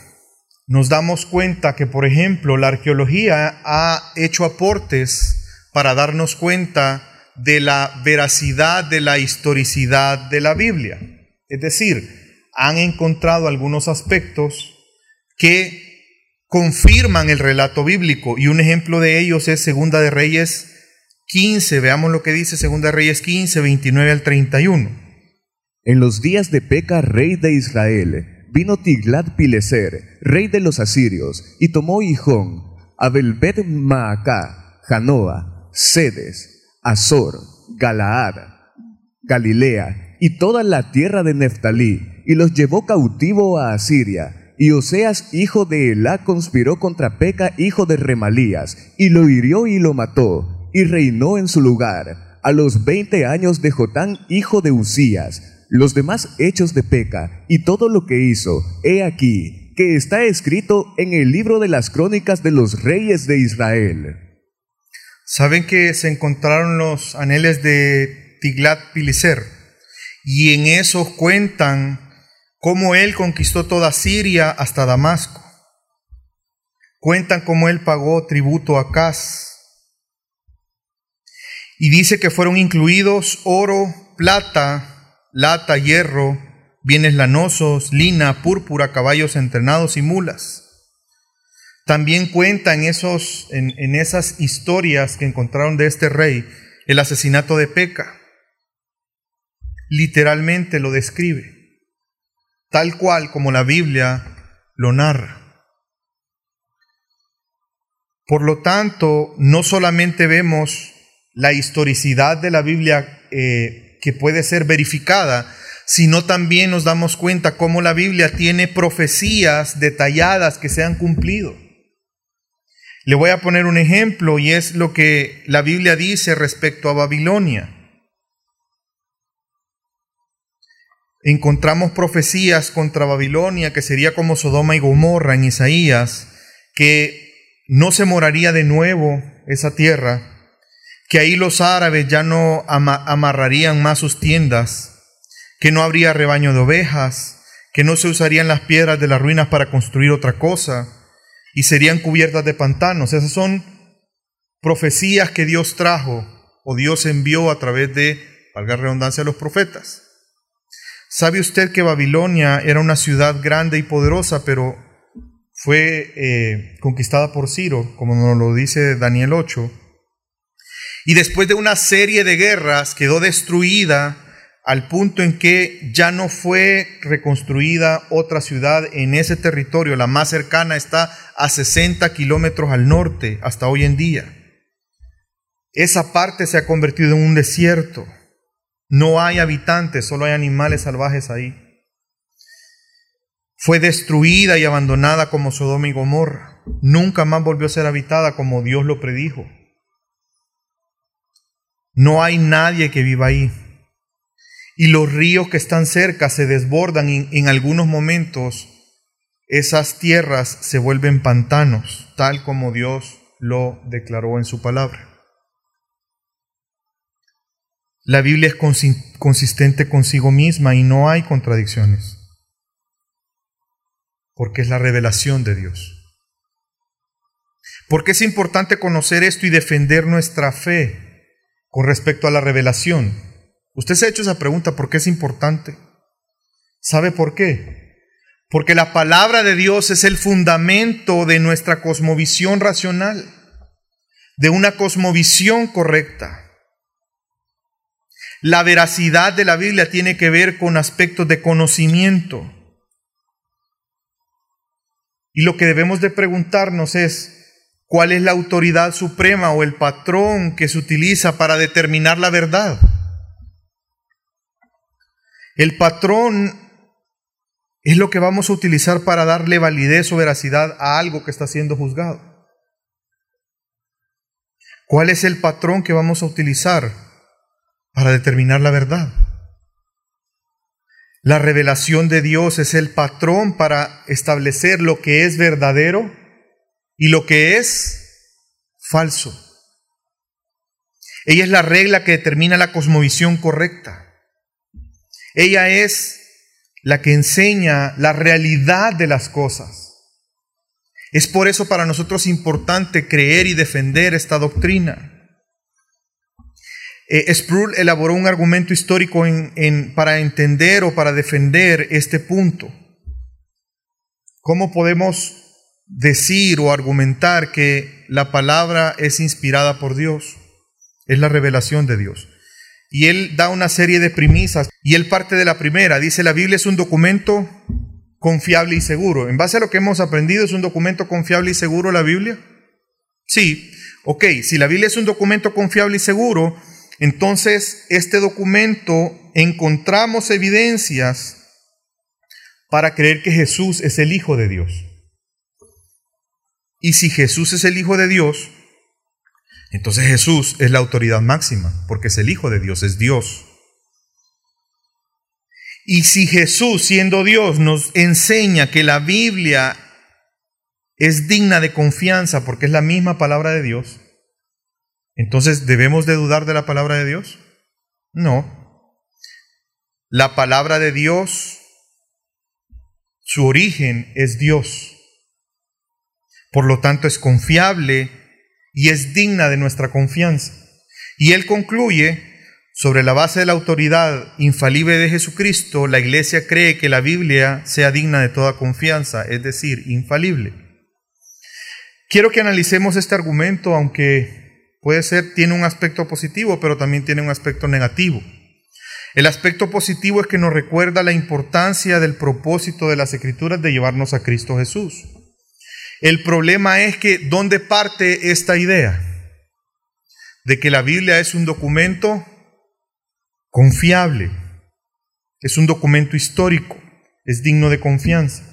nos damos cuenta que, por ejemplo, la arqueología ha hecho aportes para darnos cuenta de la veracidad, de la historicidad de la Biblia. Es decir, han encontrado algunos aspectos que confirman el relato bíblico y un ejemplo de ellos es Segunda de Reyes 15. Veamos lo que dice Segunda de Reyes 15, 29 al 31. En los días de Peca, rey de Israel, vino Tiglat-Pileser, rey de los asirios, y tomó Hijón, Abelbet Maacá, Janoa, Sedes, Azor, Galaad, Galilea, y toda la tierra de Neftalí, y los llevó cautivo a Asiria. Y Oseas, hijo de Elá, conspiró contra Peca, hijo de Remalías, y lo hirió y lo mató, y reinó en su lugar, a los veinte años de Jotán, hijo de Usías, los demás hechos de Peca y todo lo que hizo, he aquí, que está escrito en el libro de las crónicas de los reyes de Israel. Saben que se encontraron los anheles de Tiglat Pileser y en esos cuentan cómo él conquistó toda Siria hasta Damasco. Cuentan cómo él pagó tributo a Cas. Y dice que fueron incluidos oro, plata, lata, hierro, bienes lanosos, lina, púrpura, caballos entrenados y mulas. También cuenta en, esos, en, en esas historias que encontraron de este rey el asesinato de Peca. Literalmente lo describe, tal cual como la Biblia lo narra. Por lo tanto, no solamente vemos la historicidad de la Biblia eh, que puede ser verificada, sino también nos damos cuenta cómo la Biblia tiene profecías detalladas que se han cumplido. Le voy a poner un ejemplo y es lo que la Biblia dice respecto a Babilonia. Encontramos profecías contra Babilonia, que sería como Sodoma y Gomorra en Isaías, que no se moraría de nuevo esa tierra, que ahí los árabes ya no amarrarían más sus tiendas, que no habría rebaño de ovejas, que no se usarían las piedras de las ruinas para construir otra cosa, y serían cubiertas de pantanos. Esas son profecías que Dios trajo o Dios envió a través de, valga redundancia, los profetas. ¿Sabe usted que Babilonia era una ciudad grande y poderosa, pero fue eh, conquistada por Ciro, como nos lo dice Daniel 8? Y después de una serie de guerras quedó destruida al punto en que ya no fue reconstruida otra ciudad en ese territorio. La más cercana está a 60 kilómetros al norte hasta hoy en día. Esa parte se ha convertido en un desierto. No hay habitantes, solo hay animales salvajes ahí. Fue destruida y abandonada como Sodoma y Gomorra. Nunca más volvió a ser habitada como Dios lo predijo. No hay nadie que viva ahí. Y los ríos que están cerca se desbordan y en algunos momentos esas tierras se vuelven pantanos, tal como Dios lo declaró en su palabra. La Biblia es consistente consigo misma y no hay contradicciones, porque es la revelación de Dios. Porque es importante conocer esto y defender nuestra fe con respecto a la revelación. Usted se ha hecho esa pregunta, ¿por qué es importante? ¿Sabe por qué? Porque la palabra de Dios es el fundamento de nuestra cosmovisión racional, de una cosmovisión correcta. La veracidad de la Biblia tiene que ver con aspectos de conocimiento. Y lo que debemos de preguntarnos es, ¿cuál es la autoridad suprema o el patrón que se utiliza para determinar la verdad? El patrón es lo que vamos a utilizar para darle validez o veracidad a algo que está siendo juzgado. ¿Cuál es el patrón que vamos a utilizar para determinar la verdad. La revelación de Dios es el patrón para establecer lo que es verdadero y lo que es falso. Ella es la regla que determina la cosmovisión correcta. Ella es la que enseña la realidad de las cosas. Es por eso para nosotros importante creer y defender esta doctrina. Eh, Sproul elaboró un argumento histórico para entender o para defender este punto. ¿Cómo podemos decir o argumentar que la palabra es inspirada por Dios? Es la revelación de Dios. Y él da una serie de premisas y él parte de la primera. Dice, la Biblia es un documento confiable y seguro. En base a lo que hemos aprendido, ¿es un documento confiable y seguro la Biblia? Sí. Ok, si la Biblia es un documento confiable y seguro, entonces, este documento encontramos evidencias para creer que Jesús es el Hijo de Dios. Y si Jesús es el Hijo de Dios, entonces Jesús es la autoridad máxima, porque es el Hijo de Dios, es Dios. Y si Jesús, siendo Dios, nos enseña que la Biblia es digna de confianza porque es la misma palabra de Dios, Entonces, ¿debemos de dudar de la palabra de Dios? No. La palabra de Dios, su origen es Dios. Por lo tanto, es confiable y es digna de nuestra confianza. Y él concluye, sobre la base de la autoridad infalible de Jesucristo, la iglesia cree que la Biblia sea digna de toda confianza, es decir, infalible. Quiero que analicemos este argumento, aunque puede ser, tiene un aspecto positivo, pero también tiene un aspecto negativo. El aspecto positivo es que nos recuerda la importancia del propósito de las escrituras de llevarnos a Cristo Jesús. El problema es que, ¿dónde parte esta idea? De que la Biblia es un documento confiable, es un documento histórico, es digno de confianza.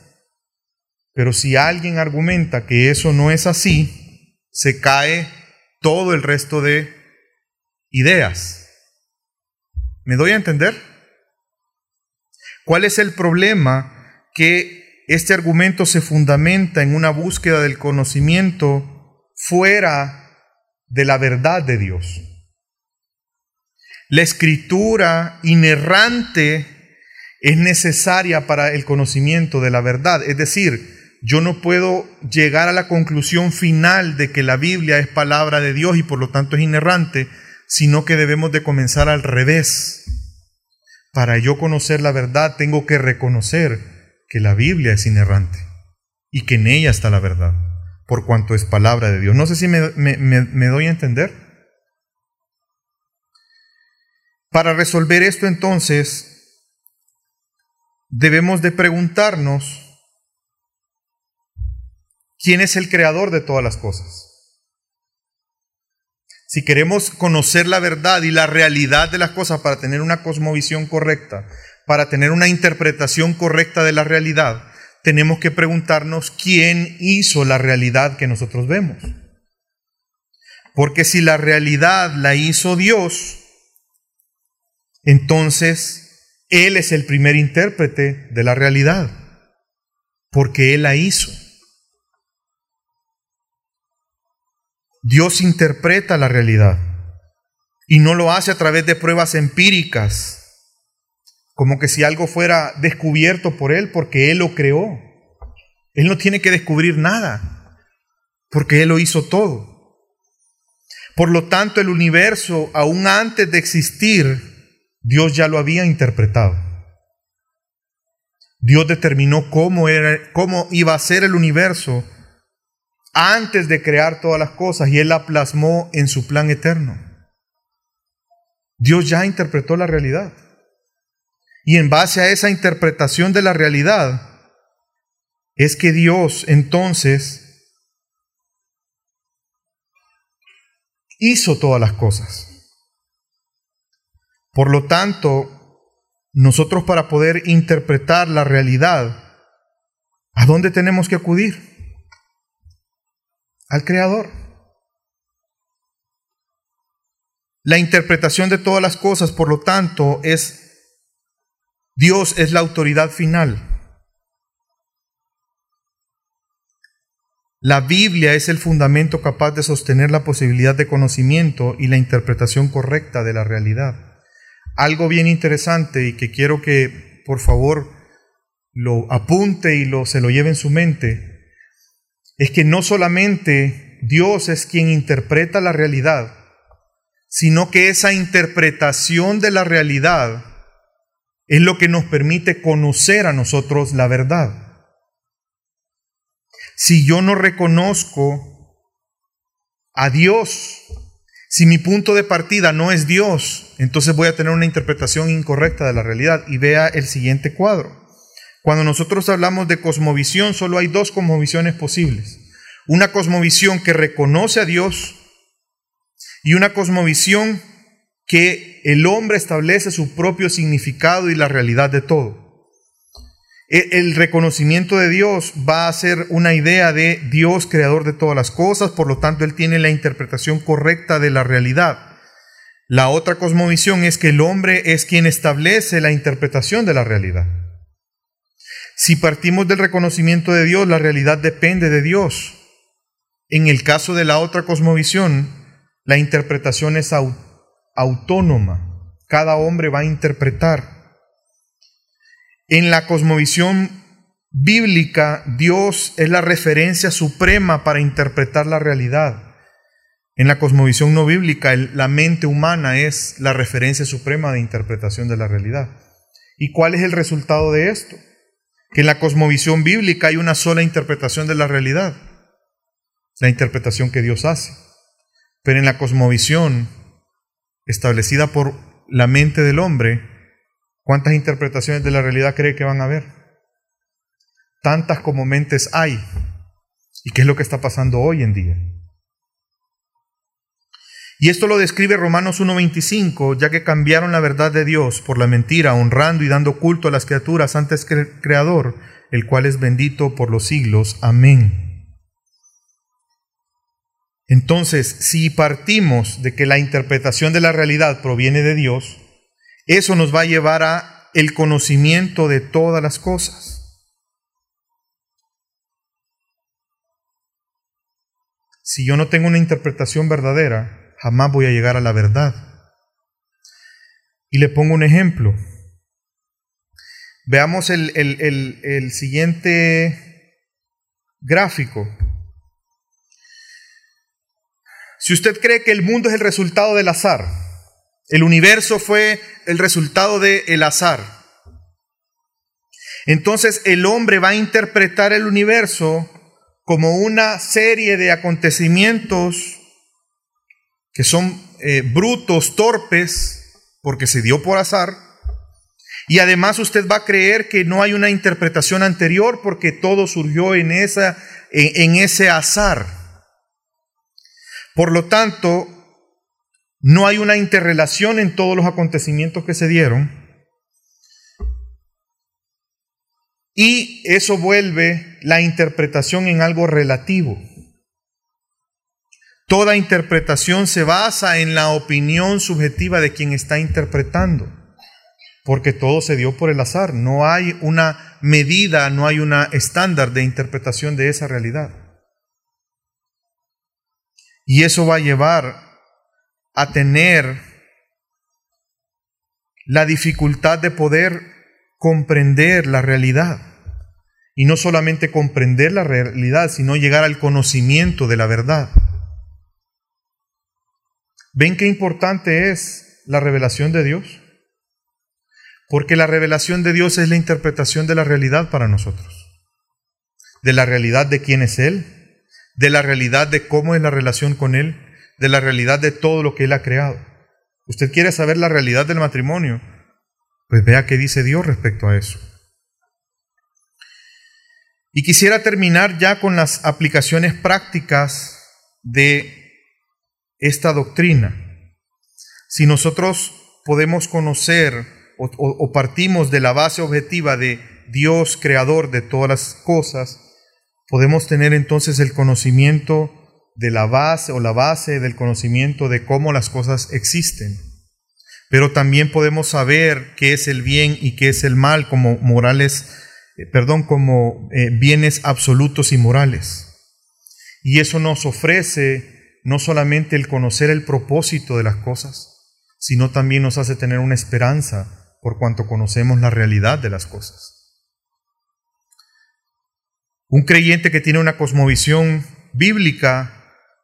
Pero si alguien argumenta que eso no es así, se cae todo el resto de ideas. ¿Me doy a entender? ¿Cuál es el problema? Que este argumento se fundamenta en una búsqueda del conocimiento fuera de la verdad de Dios. La escritura inerrante es necesaria para el conocimiento de la verdad, es decir, yo no puedo llegar a la conclusión final de que la Biblia es palabra de Dios y por lo tanto es inerrante, sino que debemos de comenzar al revés. Para yo conocer la verdad tengo que reconocer que la Biblia es inerrante y que en ella está la verdad, por cuanto es palabra de Dios. No sé si me, me doy a entender. Para resolver esto entonces, debemos de preguntarnos, ¿Quién es el creador de todas las cosas? Si queremos conocer la verdad y la realidad de las cosas para tener una cosmovisión correcta, para tener una interpretación correcta de la realidad, tenemos que preguntarnos quién hizo la realidad que nosotros vemos. Porque si la realidad la hizo Dios, entonces Él es el primer intérprete de la realidad, porque Él la hizo. Dios interpreta la realidad y no lo hace a través de pruebas empíricas, como que si algo fuera descubierto por Él porque Él lo creó. Él no tiene que descubrir nada, porque Él lo hizo todo. Por lo tanto, el universo, aún antes de existir, Dios ya lo había interpretado. Dios determinó cómo, era, cómo iba a ser el universo antes de crear todas las cosas y Él la plasmó en su plan eterno. Dios ya interpretó la realidad. Y en base a esa interpretación de la realidad, es que Dios entonces hizo todas las cosas. Por lo tanto, nosotros para poder interpretar la realidad, ¿a dónde tenemos que acudir? al Creador. La interpretación de todas las cosas, por lo tanto, es Dios es la autoridad final. La Biblia es el fundamento capaz de sostener la posibilidad de conocimiento y la interpretación correcta de la realidad. Algo bien interesante y que quiero que por favor lo apunte y lo, se lo lleve en su mente es que no solamente Dios es quien interpreta la realidad, sino que esa interpretación de la realidad es lo que nos permite conocer a nosotros la verdad. Si yo no reconozco a Dios, si mi punto de partida no es Dios, entonces voy a tener una interpretación incorrecta de la realidad. Y vea el siguiente cuadro. Cuando nosotros hablamos de cosmovisión, solo hay dos cosmovisiones posibles. Una cosmovisión que reconoce a Dios y una cosmovisión que el hombre establece su propio significado y la realidad de todo. E, el reconocimiento de Dios va a ser una idea de Dios creador de todas las cosas, por lo tanto Él tiene la interpretación correcta de la realidad. La otra cosmovisión es que el hombre es quien establece la interpretación de la realidad. Si partimos del reconocimiento de Dios, la realidad depende de Dios. En el caso de la otra cosmovisión, La interpretación es autónoma. Cada hombre va a interpretar. En la cosmovisión bíblica, Dios es la referencia suprema para interpretar la realidad. En la cosmovisión no bíblica, la mente humana es la referencia suprema de interpretación de la realidad. ¿Y cuál es el resultado de esto? Que en la cosmovisión bíblica hay una sola interpretación de la realidad, la interpretación que Dios hace. Pero en la cosmovisión establecida por la mente del hombre, ¿cuántas interpretaciones de la realidad cree que van a haber? Tantas como mentes hay. ¿Y qué es lo que está pasando hoy en día? Y esto lo describe Romanos 1.25, ya que cambiaron la verdad de Dios por la mentira, honrando y dando culto a las criaturas antes que el Creador, el cual es bendito por los siglos. Amén. Entonces, si partimos de que la interpretación de la realidad proviene de Dios, eso nos va a llevar a el conocimiento de todas las cosas. Si yo no tengo una interpretación verdadera, jamás voy a llegar a la verdad. Y le pongo un ejemplo. Veamos el, el, siguiente gráfico. Si usted cree que el mundo es el resultado del azar, el universo fue el resultado del azar, entonces el hombre va a interpretar el universo como una serie de acontecimientos que son eh, brutos, torpes, porque se dio por azar. Y además usted va a creer que no hay una interpretación anterior porque todo surgió en, esa, en ese azar. Por lo tanto, no hay una interrelación en todos los acontecimientos que se dieron. Y eso vuelve la interpretación en algo relativo. Toda interpretación se basa en la opinión subjetiva de quien está interpretando, porque todo se dio por el azar. No hay una medida, no hay una estándar de interpretación de esa realidad. Y eso va a llevar a tener la dificultad de poder comprender la realidad. Y no solamente comprender la realidad, sino llegar al conocimiento de la verdad. ¿Ven qué importante es la revelación de Dios? Porque la revelación de Dios es la interpretación de la realidad para nosotros. De la realidad de quién es Él, de la realidad de cómo es la relación con Él, de la realidad de todo lo que Él ha creado. ¿Usted quiere saber la realidad del matrimonio? Pues vea qué dice Dios respecto a eso. Y quisiera terminar ya con las aplicaciones prácticas de esta doctrina. Si nosotros podemos conocer o, partimos de la base objetiva de Dios creador de todas las cosas, podemos tener entonces el conocimiento de la base o la base del conocimiento de cómo las cosas existen. Pero también podemos saber qué es el bien y qué es el mal como morales, eh, perdón, como eh, bienes absolutos y morales. Y eso nos ofrece no solamente el conocer el propósito de las cosas, sino también nos hace tener una esperanza por cuanto conocemos la realidad de las cosas. Un creyente que tiene una cosmovisión bíblica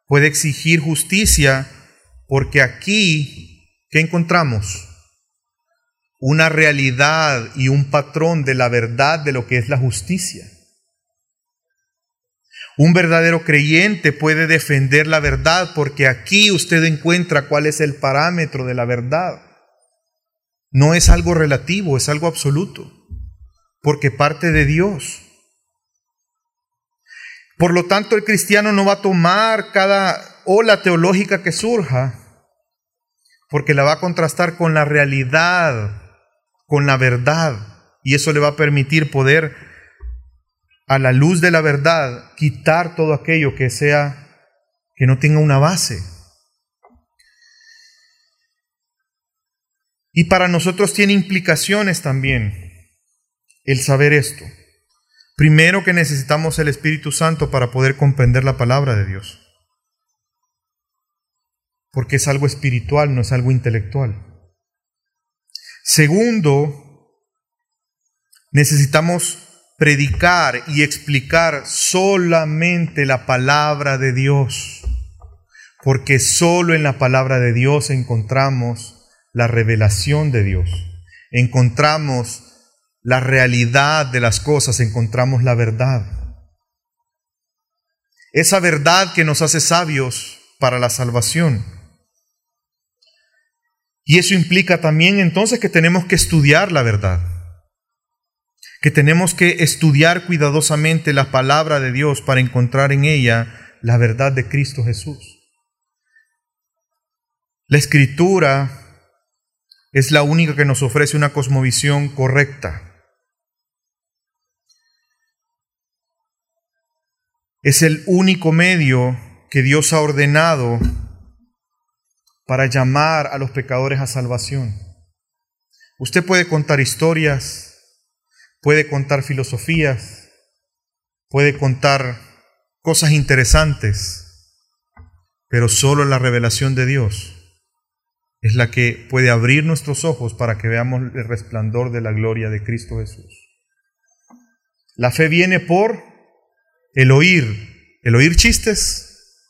puede exigir justicia porque aquí, ¿qué encontramos? Una realidad y un patrón de la verdad de lo que es la justicia. Un verdadero creyente puede defender la verdad porque aquí usted encuentra cuál es el parámetro de la verdad. No es algo relativo, es algo absoluto, porque parte de Dios. Por lo tanto, el cristiano no va a tomar cada ola teológica que surja, porque la va a contrastar con la realidad, con la verdad, y eso le va a permitir poder a la luz de la verdad, quitar todo aquello que sea, que no tenga una base. Y para nosotros tiene implicaciones también el saber esto. Primero que necesitamos el Espíritu Santo para poder comprender la palabra de Dios. porque es algo espiritual, no es algo intelectual. Segundo, necesitamos predicar y explicar solamente la palabra de Dios, porque solo en la palabra de Dios encontramos la revelación de Dios, encontramos la realidad de las cosas, encontramos la verdad. Esa verdad que nos hace sabios para la salvación. Y eso implica también entonces que tenemos que estudiar la verdad, que tenemos que estudiar cuidadosamente la palabra de Dios para encontrar en ella la verdad de Cristo Jesús. La escritura es la única que nos ofrece una cosmovisión correcta. Es el único medio que Dios ha ordenado para llamar a los pecadores a salvación. Usted puede contar historias, puede contar filosofías, puede contar cosas interesantes, pero solo la revelación de Dios es la que puede abrir nuestros ojos para que veamos el resplandor de la gloria de Cristo Jesús. La fe viene por el oír, el oír chistes,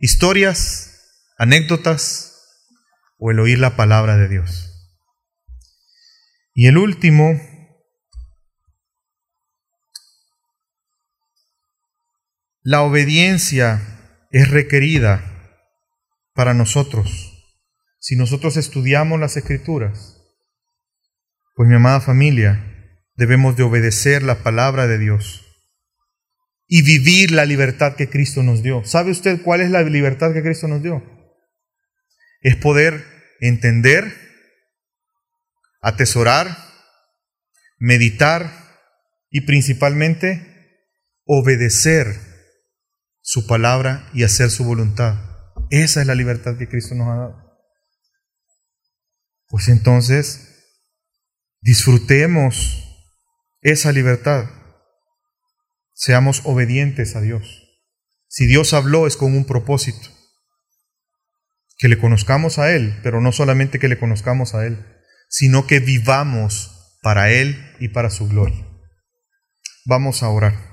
historias, anécdotas o el oír la palabra de Dios. Y el último, la obediencia es requerida para nosotros. Si nosotros estudiamos las escrituras, pues mi amada familia, debemos de obedecer la palabra de Dios y vivir la libertad que Cristo nos dio. ¿Sabe usted cuál es la libertad que Cristo nos dio? Es poder entender, atesorar, meditar y principalmente obedecer su palabra y hacer su voluntad. Esa es la libertad que Cristo nos ha dado. Pues entonces, disfrutemos esa libertad. Seamos obedientes a Dios. Si Dios habló es con un propósito. Que le conozcamos a Él, pero no solamente que le conozcamos a Él, sino que vivamos para Él y para su gloria. Vamos a orar.